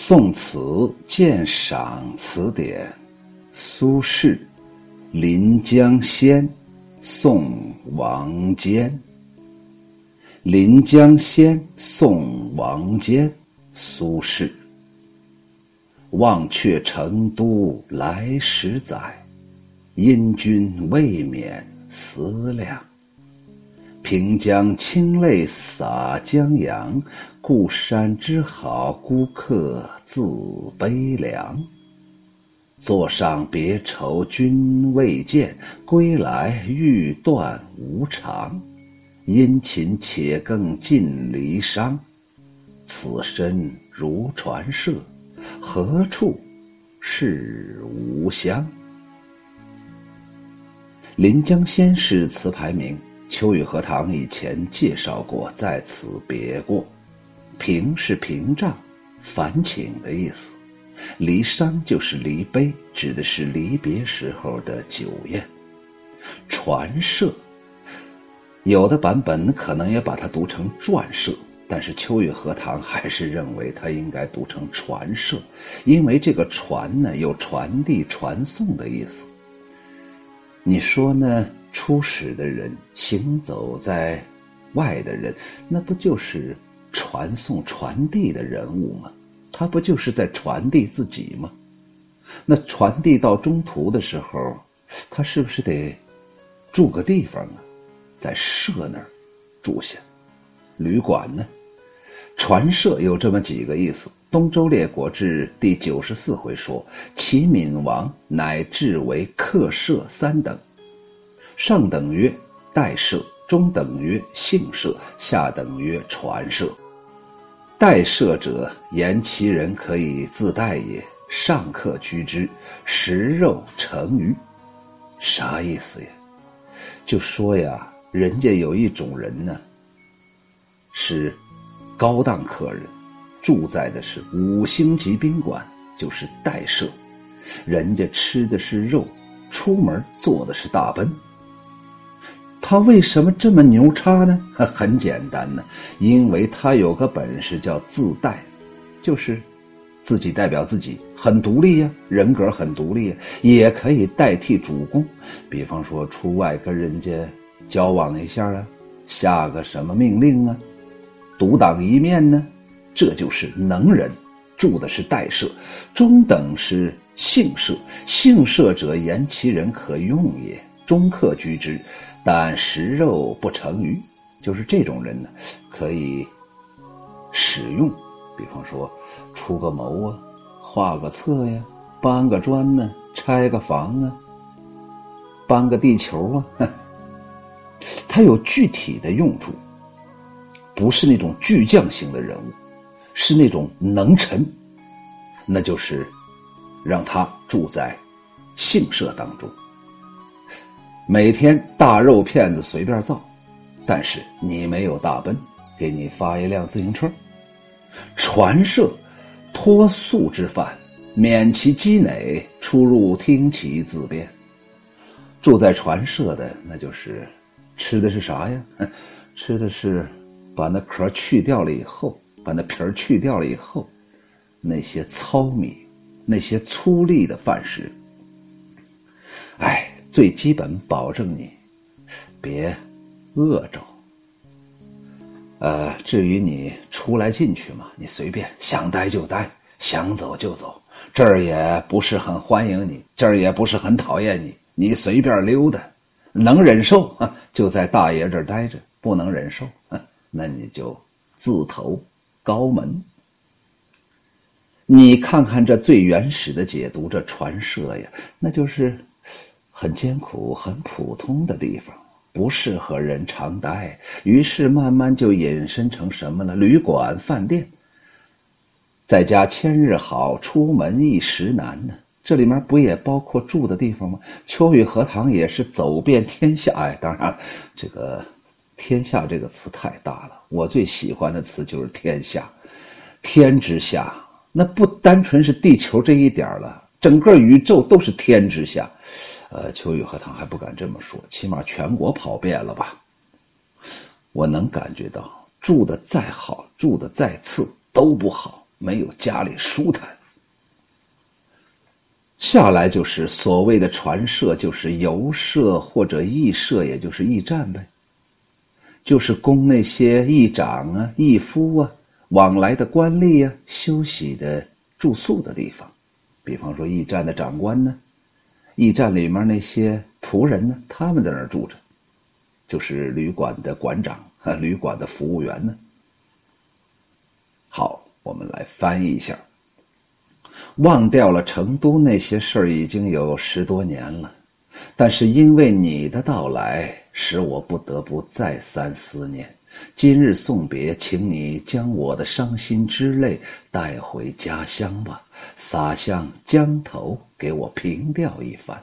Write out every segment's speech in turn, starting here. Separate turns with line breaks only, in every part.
宋词鉴赏词典，苏轼《临江仙·送王坚》。《临江仙·送王坚》，苏轼。忘却成都来十载，因君未免思量。平江清泪洒江阳，故山之好孤客自悲凉。坐上别愁君未见，归来欲断无常。殷勤且更尽离殇，此身如传舍，何处是吾乡？《临江仙》是词牌名。秋雨荷塘以前介绍过，在此别过。平是屏障、烦请的意思。离殇就是离悲，指的是离别时候的酒宴。传舍，有的版本可能也把它读成传舍，但是秋雨荷塘还是认为它应该读成传舍，因为这个传呢有传递、传送的意思。你说呢？出使的人，行走在外的人，那不就是传送、传递的人物吗？他不就是在传递自己吗？那传递到中途的时候，他是不是得住个地方啊？在舍那儿住下，旅馆呢？传舍有这么几个意思，《东周列国志》第九十四回说：“齐闵王乃至为客舍三等。”上等曰代舍，中等曰姓舍，下等曰传舍。代舍者，言其人可以自代也。上客居之，食肉成鱼，啥意思呀？就说呀，人家有一种人呢，是高档客人，住在的是五星级宾馆，就是代舍，人家吃的是肉，出门坐的是大奔。他为什么这么牛叉呢？很简单呢，因为他有个本事叫自代，就是自己代表自己，很独立呀，人格很独立，也可以代替主公。比方说出外跟人家交往一下啊，下个什么命令啊，独当一面呢，这就是能人。住的是代舍，中等是姓舍，姓舍者言其人可用也，中客居之。但食肉不成鱼，就是这种人呢，可以使用，比方说出个谋啊，画个策呀，搬个砖呢，拆个房啊，搬个地球啊，他有具体的用处，不是那种巨匠型的人物，是那种能臣，那就是让他住在姓社当中。每天大肉片子随便造，但是你没有大奔，给你发一辆自行车。传舍，托宿之饭，免其积馁，出入听其自便。住在传舍的，那就是吃的是啥呀？吃的是把那壳去掉了以后，把那皮儿去掉了以后，那些糙米，那些粗粝的饭食。哎。最基本保证你别饿着。呃，至于你出来进去嘛，你随便想待就待，想走就走，这儿也不是很欢迎你，这儿也不是很讨厌你，你随便溜达，能忍受就在大爷这儿待着，不能忍受，那你就自投高门。你看看这最原始的解读，这传说呀，那就是。很艰苦、很普通的地方，不适合人常待，于是慢慢就引申成什么了？旅馆、饭店。在家千日好，出门一时难呢。这里面不也包括住的地方吗？秋雨荷塘也是走遍天下。哎，当然，这个“天下”这个词太大了，我最喜欢的词就是“天下”。天之下，那不单纯是地球这一点了，整个宇宙都是天之下。呃，秋雨荷塘还不敢这么说，起码全国跑遍了吧？我能感觉到，住的再好，住的再次都不好，没有家里舒坦。下来就是所谓的传社，就是游社或者驿社，也就是驿站呗，就是供那些驿长啊、驿夫啊往来的官吏啊休息的住宿的地方。比方说驿站的长官呢，驿站里面那些仆人呢，他们在那儿住着，就是旅馆的馆长和旅馆的服务员呢。好，我们来翻译一下。忘掉了成都那些事儿已经有十多年了，但是因为你的到来，使我不得不再三思念。今日送别，请你将我的伤心之泪带回家乡吧，洒向江头，给我凭吊一番。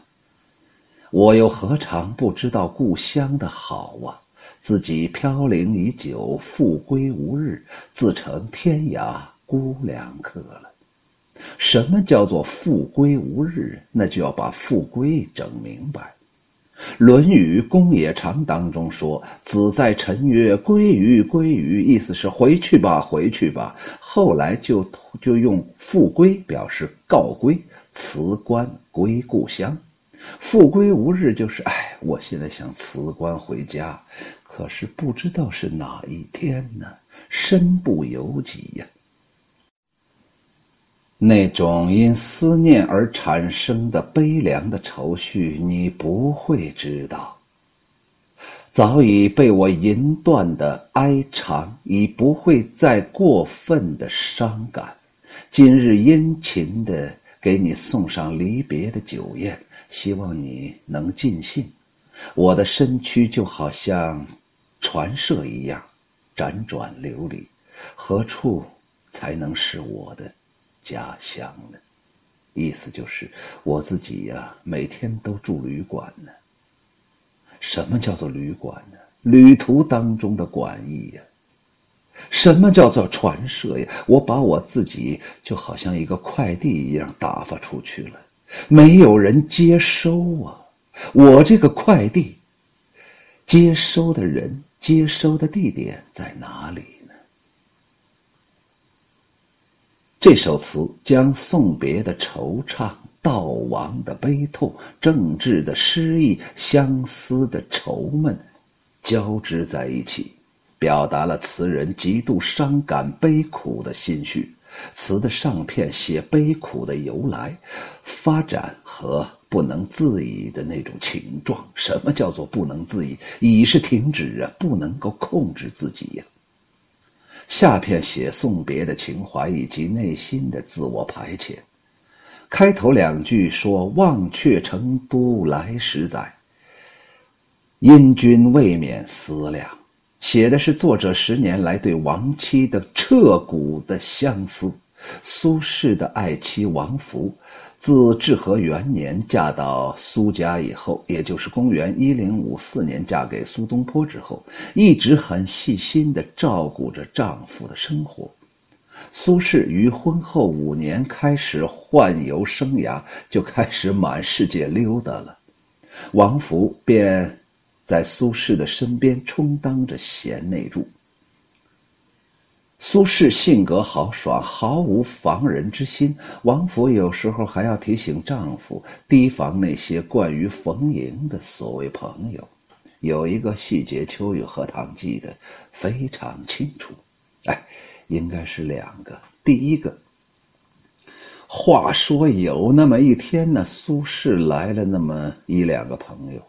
我又何尝不知道故乡的好啊？自己飘零已久，复归无日，自成天涯孤凉客了。什么叫做复归无日？那就要把复归整明白。《论语·公冶长》当中说：“子在臣曰：‘归于，归于’，意思是回去吧，回去吧。”后来就就用“复归”表示告归，辞官归故乡。复归无日，就是哎，我现在想辞官回家，可是不知道是哪一天呢？身不由己呀。那种因思念而产生的悲凉的愁绪，你不会知道。早已被我吟断的哀长，已不会再过分的伤感。今日殷勤的给你送上离别的酒宴，希望你能尽兴。我的身躯就好像船舍一样，辗转流离，何处才能是我的？家乡呢，意思就是我自己呀，每天都住旅馆呢。什么叫做旅馆呢？旅途当中的馆驿呀。什么叫做传社呀？我把我自己就好像一个快递一样打发出去了，没有人接收啊。我这个快递，接收的人、接收的地点在哪里？这首词将送别的惆怅、悼亡的悲痛、政治的失意、相思的愁闷，交织在一起，表达了词人极度伤感、悲苦的心绪。词的上片写悲苦的由来、发展和不能自已的那种情状。什么叫做不能自已？已是停止啊，不能够控制自己呀。下片写送别的情怀以及内心的自我排遣。开头两句说“忘却成都来时载，因君未免思量”，写的是作者十年来对亡妻的彻骨的相思。苏轼的爱妻王弗。自至和元年嫁到苏家以后，也就是公元一零五四年嫁给苏东坡之后，一直很细心的照顾着丈夫的生活。苏轼于婚后五年开始宦游生涯，就开始满世界溜达了。王弗便在苏轼的身边充当着贤内助。苏轼性格豪爽，毫无防人之心。王府有时候还要提醒丈夫提防那些惯于逢迎的所谓朋友。有一个细节，秋雨荷塘记得非常清楚。哎，应该是两个。第一个，话说有那么一天呢，苏轼来了那么一两个朋友。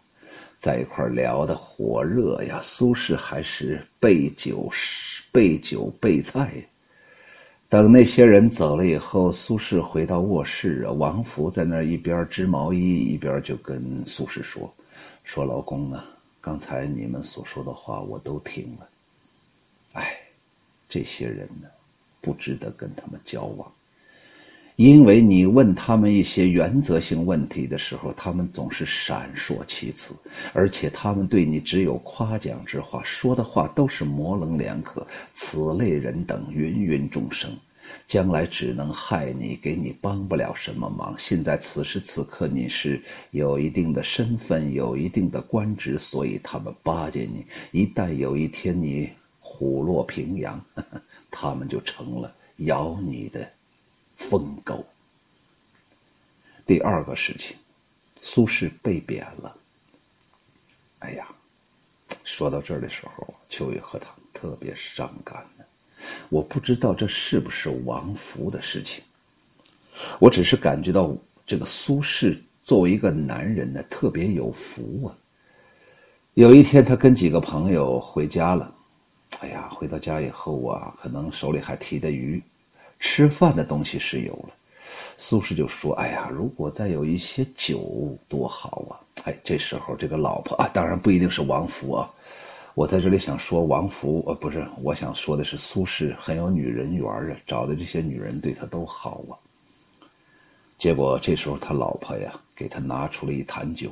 在一块聊的火热呀，苏轼还是备酒、备酒备菜。等那些人走了以后，苏轼回到卧室啊，王福在那一边织毛衣，一边就跟苏轼说：“说老公啊，刚才你们所说的话我都听了。哎，这些人呢，不值得跟他们交往。”因为你问他们一些原则性问题的时候，他们总是闪烁其词，而且他们对你只有夸奖之话，说的话都是模棱两可。此类人等芸芸众生，将来只能害你，给你帮不了什么忙。现在此时此刻你是有一定的身份，有一定的官职，所以他们巴结你。一旦有一天你虎落平阳，他们就成了咬你的疯狗。第二个事情，苏轼被贬了。哎呀，说到这儿的时候，秋雨荷塘特别伤感呢。我不知道这是不是王福的事情，我只是感觉到这个苏轼作为一个男人呢，特别有福啊。有一天，他跟几个朋友回家了。哎呀，回到家以后啊，可能手里还提着鱼，吃饭的东西是有了。苏轼就说：“哎呀，如果再有一些酒多好啊！”哎，这时候这个老婆啊，当然不一定是王福啊。我在这里想说，王福呃，不是，我想说的是苏轼很有女人缘啊，找的这些女人对他都好啊。结果这时候他老婆呀，给他拿出了一坛酒，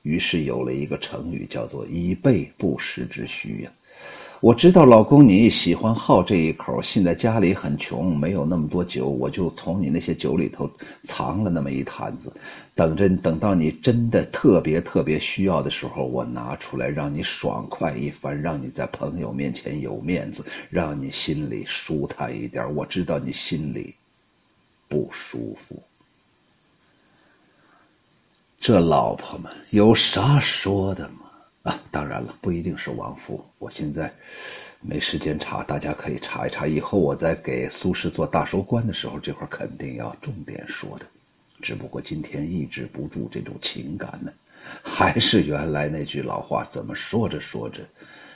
于是有了一个成语，叫做“以备不时之需”呀。我知道老公你喜欢好这一口，现在家里很穷，没有那么多酒，我就从你那些酒里头藏了那么一坛子，等着等到你真的特别特别需要的时候，我拿出来让你爽快一番，让你在朋友面前有面子，让你心里舒坦一点。我知道你心里不舒服，这老婆们有啥说的吗？啊，当然了，不一定是王福。我现在没时间查，大家可以查一查。以后我在给苏轼做大收官的时候，这块肯定要重点说的。只不过今天抑制不住这种情感呢，还是原来那句老话，怎么说着说着，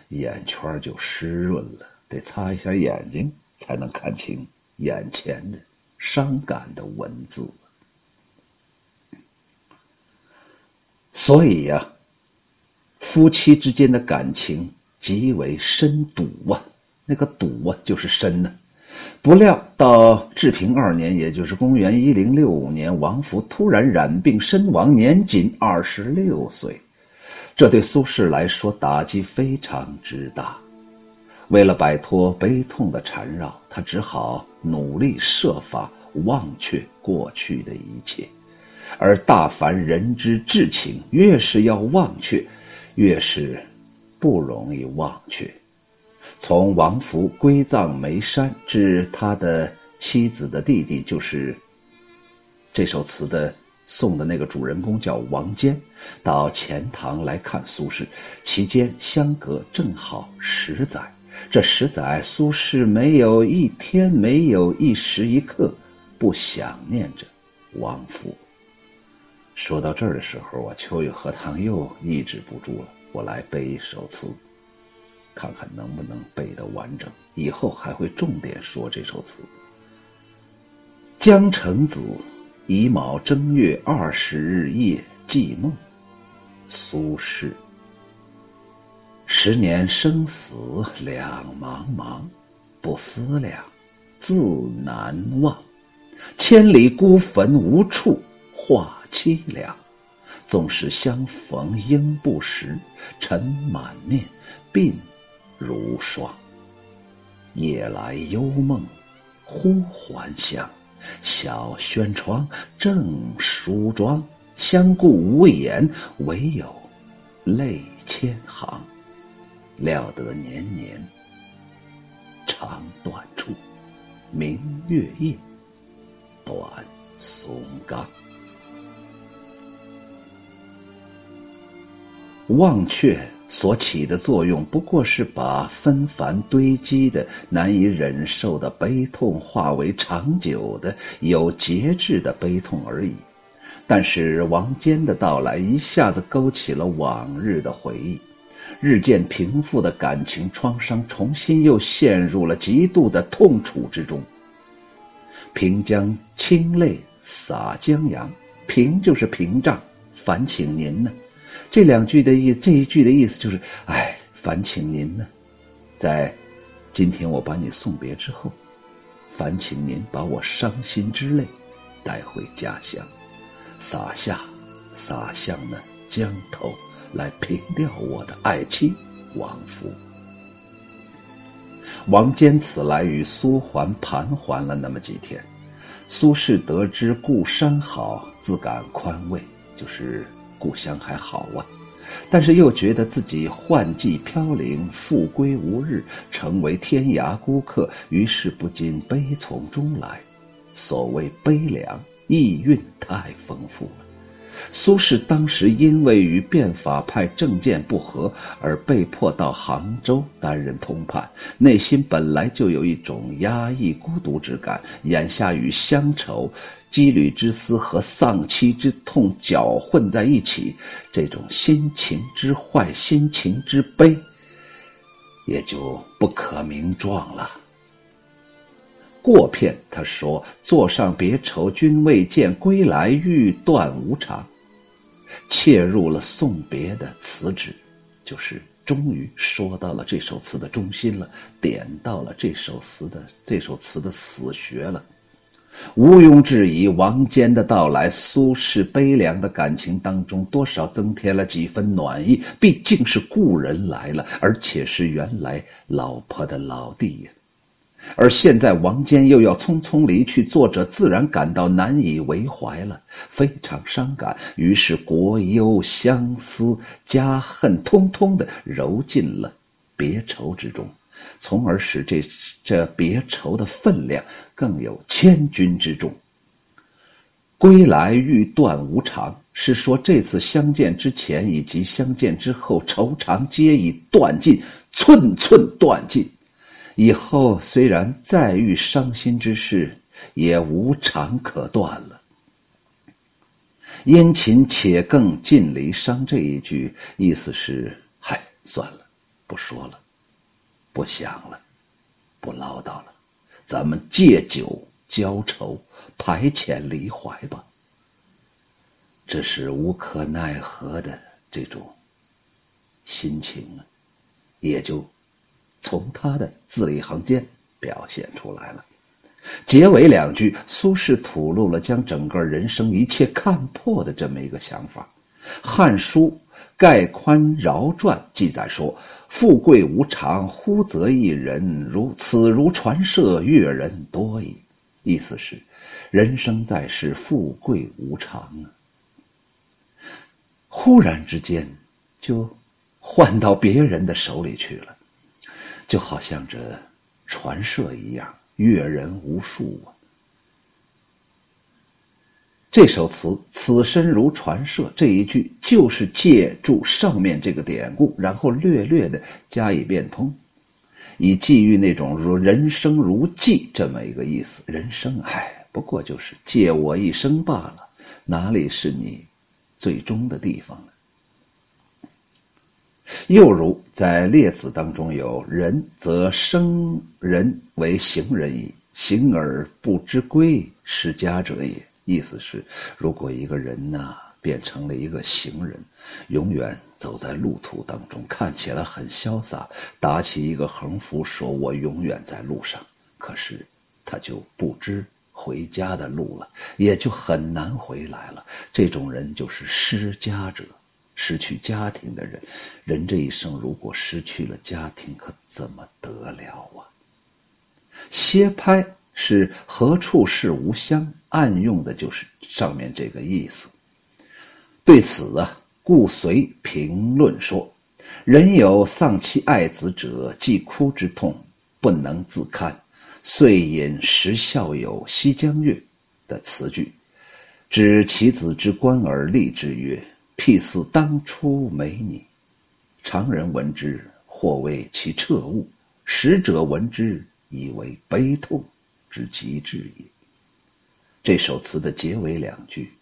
眼圈就湿润了，得擦一下眼睛才能看清眼前的伤感的文字。所以呀。夫妻之间的感情极为深笃啊，那个笃啊就是深呢。不料到治平二年，也就是公元一零六五年，王福突然染病身亡，年仅二十六岁。这对苏轼来说打击非常之大。为了摆脱悲痛的缠绕，他只好努力设法忘却过去的一切。而大凡人之至情，越是要忘却。越是不容易忘却。从王福归葬眉山，至他的妻子的弟弟，就是这首词的送的那个主人公叫王坚，到钱塘来看苏轼，其间相隔正好十载。这十载，苏轼没有一天，没有一时一刻不想念着王福。说到这儿的时候啊，秋雨荷塘又抑制不住了。我来背一首词，看看能不能背得完整。以后还会重点说这首词。江城子，乙卯正月二十日夜寄梦。苏轼。十年生死两茫茫，不思量，自难忘。千里孤坟无处话凄凉。纵使相逢应不识，尘满面，鬓如霜。夜来幽梦忽还乡，小轩窗正梳妆。相顾无言，唯有泪千行。料得年年肠断处，明月夜，短松冈。忘却所起的作用，不过是把纷繁堆积的、难以忍受的悲痛，化为长久的、有节制的悲痛而已。但是王坚的到来，一下子勾起了往日的回忆，日渐平复的感情创伤，重新又陷入了极度的痛楚之中。平江清泪洒江阳，平就是屏障，烦请您呢。这两句的意，这一句的意思就是：哎，烦请您呢，在今天我把你送别之后，烦请您把我伤心之泪带回家乡，洒下，洒向那江头，来平掉我的爱妻王夫。王坚此来与苏桓盘桓了那么几天，苏轼得知故山好，自感宽慰，就是。故乡还好啊，但是又觉得自己幻迹飘零，复归无日，成为天涯孤客，于是不禁悲从中来。所谓悲凉，意蕴太丰富了。苏轼当时因为与变法派政见不合而被迫到杭州担任通判，内心本来就有一种压抑孤独之感，眼下与乡愁、羁旅之思和丧妻之痛搅混在一起，这种心情之坏、心情之悲，也就不可名状了。过片，他说：“坐上别愁，君未见，归来欲断无常。”切入了送别的词旨，就是终于说到了这首词的中心了，点到了这首词的这首词的死穴了。毋庸置疑，王坚的到来，苏轼悲凉的感情当中，多少增添了几分暖意。毕竟是故人来了，而且是原来老婆的老弟呀。而现在王坚又要匆匆离去，作者自然感到难以为怀了，非常伤感。于是国忧、相思、家恨，通通的揉进了别愁之中，从而使这这别愁的分量更有千钧之重。归来欲断无常，是说这次相见之前以及相见之后，愁肠皆已断尽，寸寸断尽。以后虽然再遇伤心之事，也无常可断了。殷勤且更尽离殇这一句，意思是：嗨，算了，不说了，不想了，不唠叨了，咱们借酒浇愁，排遣离怀吧。这是无可奈何的这种心情啊，也就。从他的字里行间表现出来了。结尾两句，苏轼吐露了将整个人生一切看破的这么一个想法。《汉书·盖宽饶传》记载说：“富贵无常，忽则一人，如此如传社，阅人多矣。”意思是，人生在世，富贵无常啊，忽然之间就换到别人的手里去了。就好像这传舍一样，阅人无数啊。这首词“此身如传舍”这一句，就是借助上面这个典故，然后略略的加以变通，以寄予那种如人生如寄这么一个意思。人生，唉，不过就是借我一生罢了，哪里是你最终的地方呢？又如在列子当中有“人则生人为行人矣，行而不知归，是家者也。”意思是，如果一个人呐变成了一个行人，永远走在路途当中，看起来很潇洒，打起一个横幅说“我永远在路上”，可是他就不知回家的路了，也就很难回来了。这种人就是失家者。失去家庭的人，人这一生如果失去了家庭，可怎么得了啊？歇拍是何处是无乡，暗用的就是上面这个意思。对此啊，顾随评论说：“人有丧妻爱子者，既哭之痛不能自堪，遂引时孝友西江月的词句，指其子之官而立之曰。”譬似当初美女，常人闻之，或谓其彻悟；使者闻之，以为悲痛之极致也。这首词的结尾两句，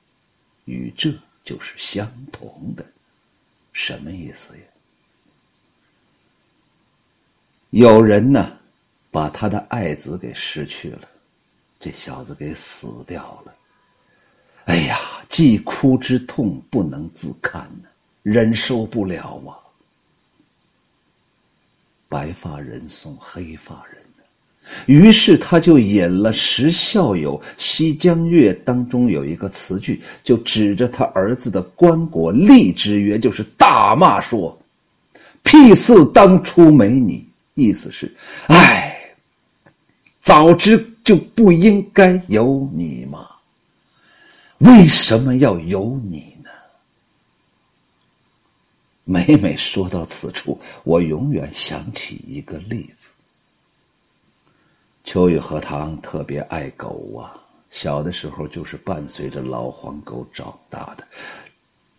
与这就是相同的。什么意思呀？有人呢，把他的爱子给失去了，这小子给死掉了。哎呀！既哭之痛不能自堪呢，忍受不了啊！白发人送黑发人，于是他就引了《石孝友西江月》当中有一个词句，就指着他儿子的棺椁立之曰，就是大骂说：“屁似当初没你！”意思是，哎，早知就不应该有你嘛。为什么要有你呢？每每说到此处，我永远想起一个例子。秋雨荷塘特别爱狗啊，小的时候就是伴随着老黄狗长大的，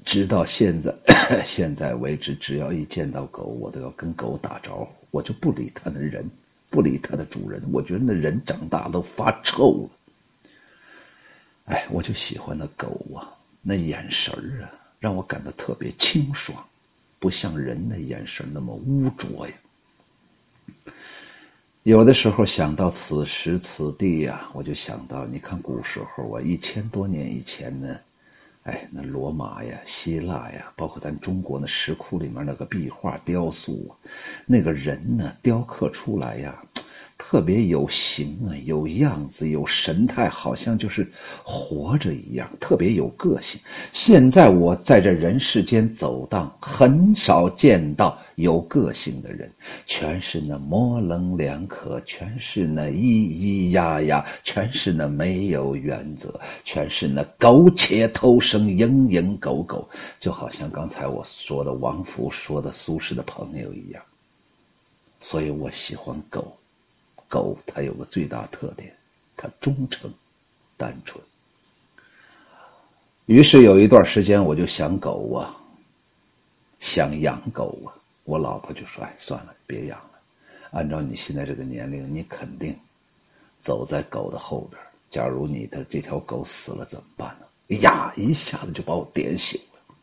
直到现在，现在为止，只要一见到狗，我都要跟狗打招呼，我就不理它的人，不理它的主人，我觉得那人长大都发臭了。哎，我就喜欢那狗啊，那眼神啊，让我感到特别清爽，不像人的眼神那么污浊呀。有的时候想到此时此地呀，我就想到，你看古时候啊，一千多年以前呢，哎，那罗马呀、希腊呀，包括咱中国那石窟里面那个壁画雕塑啊，那个人呢，雕刻出来呀。特别有型啊，有样子，有神态，好像就是活着一样，特别有个性。现在我在这人世间走荡，很少见到有个性的人，全是那模棱两可，全是那咿咿呀呀，全是那没有原则，全是那苟且偷生，蝇营狗苟，就好像刚才我说的王福说的苏轼的朋友一样。所以我喜欢狗。狗它有个最大特点，它忠诚、单纯。于是有一段时间，我就想狗啊，想养狗啊。我老婆就说：“哎，算了，别养了。按照你现在这个年龄，你肯定走在狗的后边。假如你的这条狗死了怎么办呢？”哎呀，一下子就把我点醒了。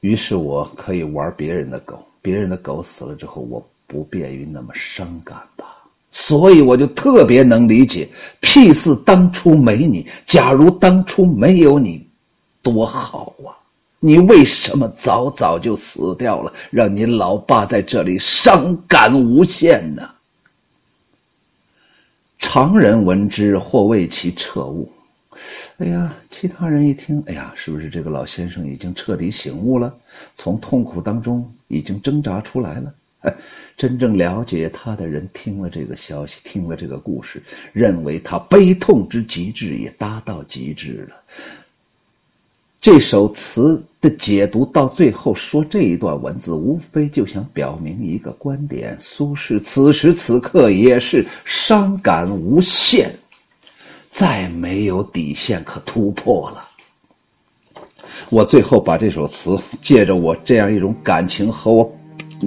于是我可以玩别人的狗，别人的狗死了之后，我不便于那么伤感吧。所以我就特别能理解，屁似当初没你，假如当初没有你，多好啊！你为什么早早就死掉了，让你老爸在这里伤感无限呢？常人闻之或为其彻悟，哎呀，其他人一听，哎呀，是不是这个老先生已经彻底醒悟了，从痛苦当中已经挣扎出来了？真正了解他的人听了这个消息，听了这个故事，认为他悲痛之极致也达到极致了。这首词的解读到最后说这一段文字，无非就想表明一个观点：苏轼此时此刻也是伤感无限，再没有底线可突破了。我最后把这首词借着我这样一种感情和我。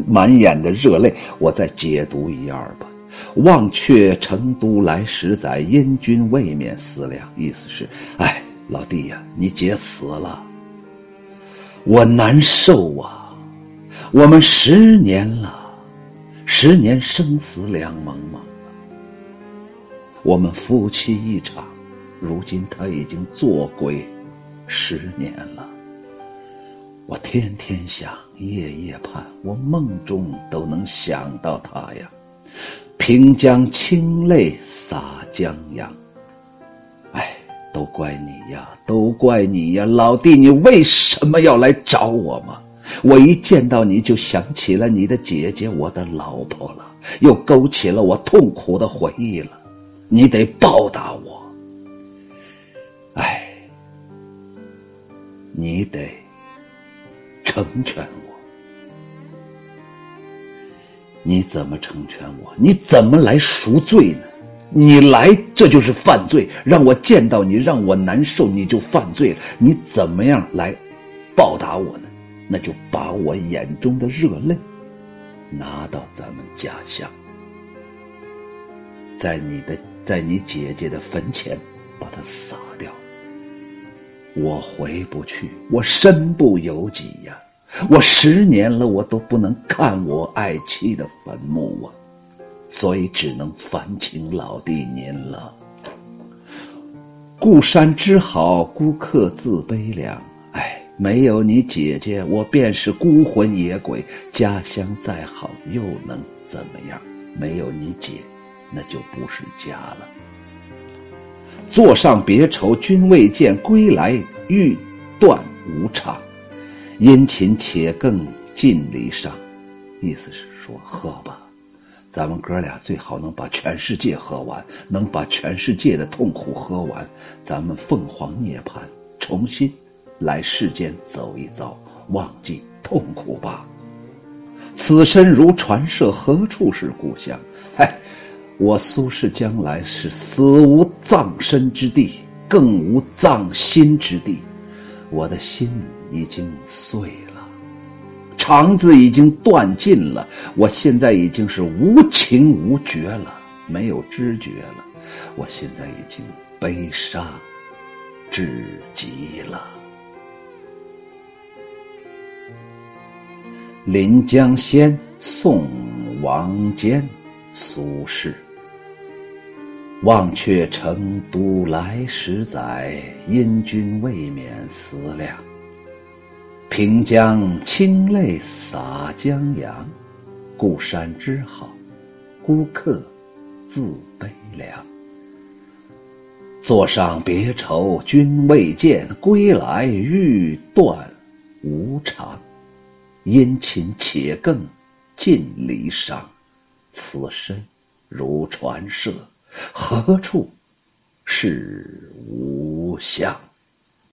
满眼的热泪，我再解读一二吧。忘却成都来十载，因君未免思量。意思是，哎，老弟呀，你姐死了，我难受啊。我们十年了，十年生死两茫茫我们夫妻一场，如今他已经做鬼十年了。我天天想，夜夜盼，我梦中都能想到他呀。平江清泪洒江洋，哎，都怪你呀，都怪你呀，老弟，你为什么要来找我吗？我一见到你就想起了你的姐姐，我的老婆了，又勾起了我痛苦的回忆了。你得报答我，哎，你得。成全我，你怎么成全我？你怎么来赎罪呢？你来，这就是犯罪。让我见到你，让我难受，你就犯罪了。你怎么样来报答我呢？那就把我眼中的热泪拿到咱们家乡，在你的，在你姐姐的坟前把它撒掉。我回不去，我身不由己呀！我十年了，我都不能看我爱妻的坟墓啊，所以只能烦请老弟您了。故山之好，孤客自悲凉。哎，没有你姐姐，我便是孤魂野鬼。家乡再好，又能怎么样？没有你姐，那就不是家了。座上别愁，君未见，归来欲断无常。殷勤且更尽离殇，意思是说喝吧，咱们哥俩最好能把全世界喝完，能把全世界的痛苦喝完，咱们凤凰涅槃，重新来世间走一遭，忘记。痛苦吧。此身如传舍，何处是故乡？我苏轼将来是死无葬身之地，更无葬心之地。我的心已经碎了，肠子已经断尽了。我现在已经是无情无觉了，没有知觉了。我现在已经悲伤至极了。《临江仙》宋·王坚，苏轼。忘却成都来时载，因君未免思量。平江清泪洒江阳，故山之好，孤客自悲凉。坐上别愁，君未见，归来欲断无常。殷勤且更尽离殇，此身如传舍，何处是无相？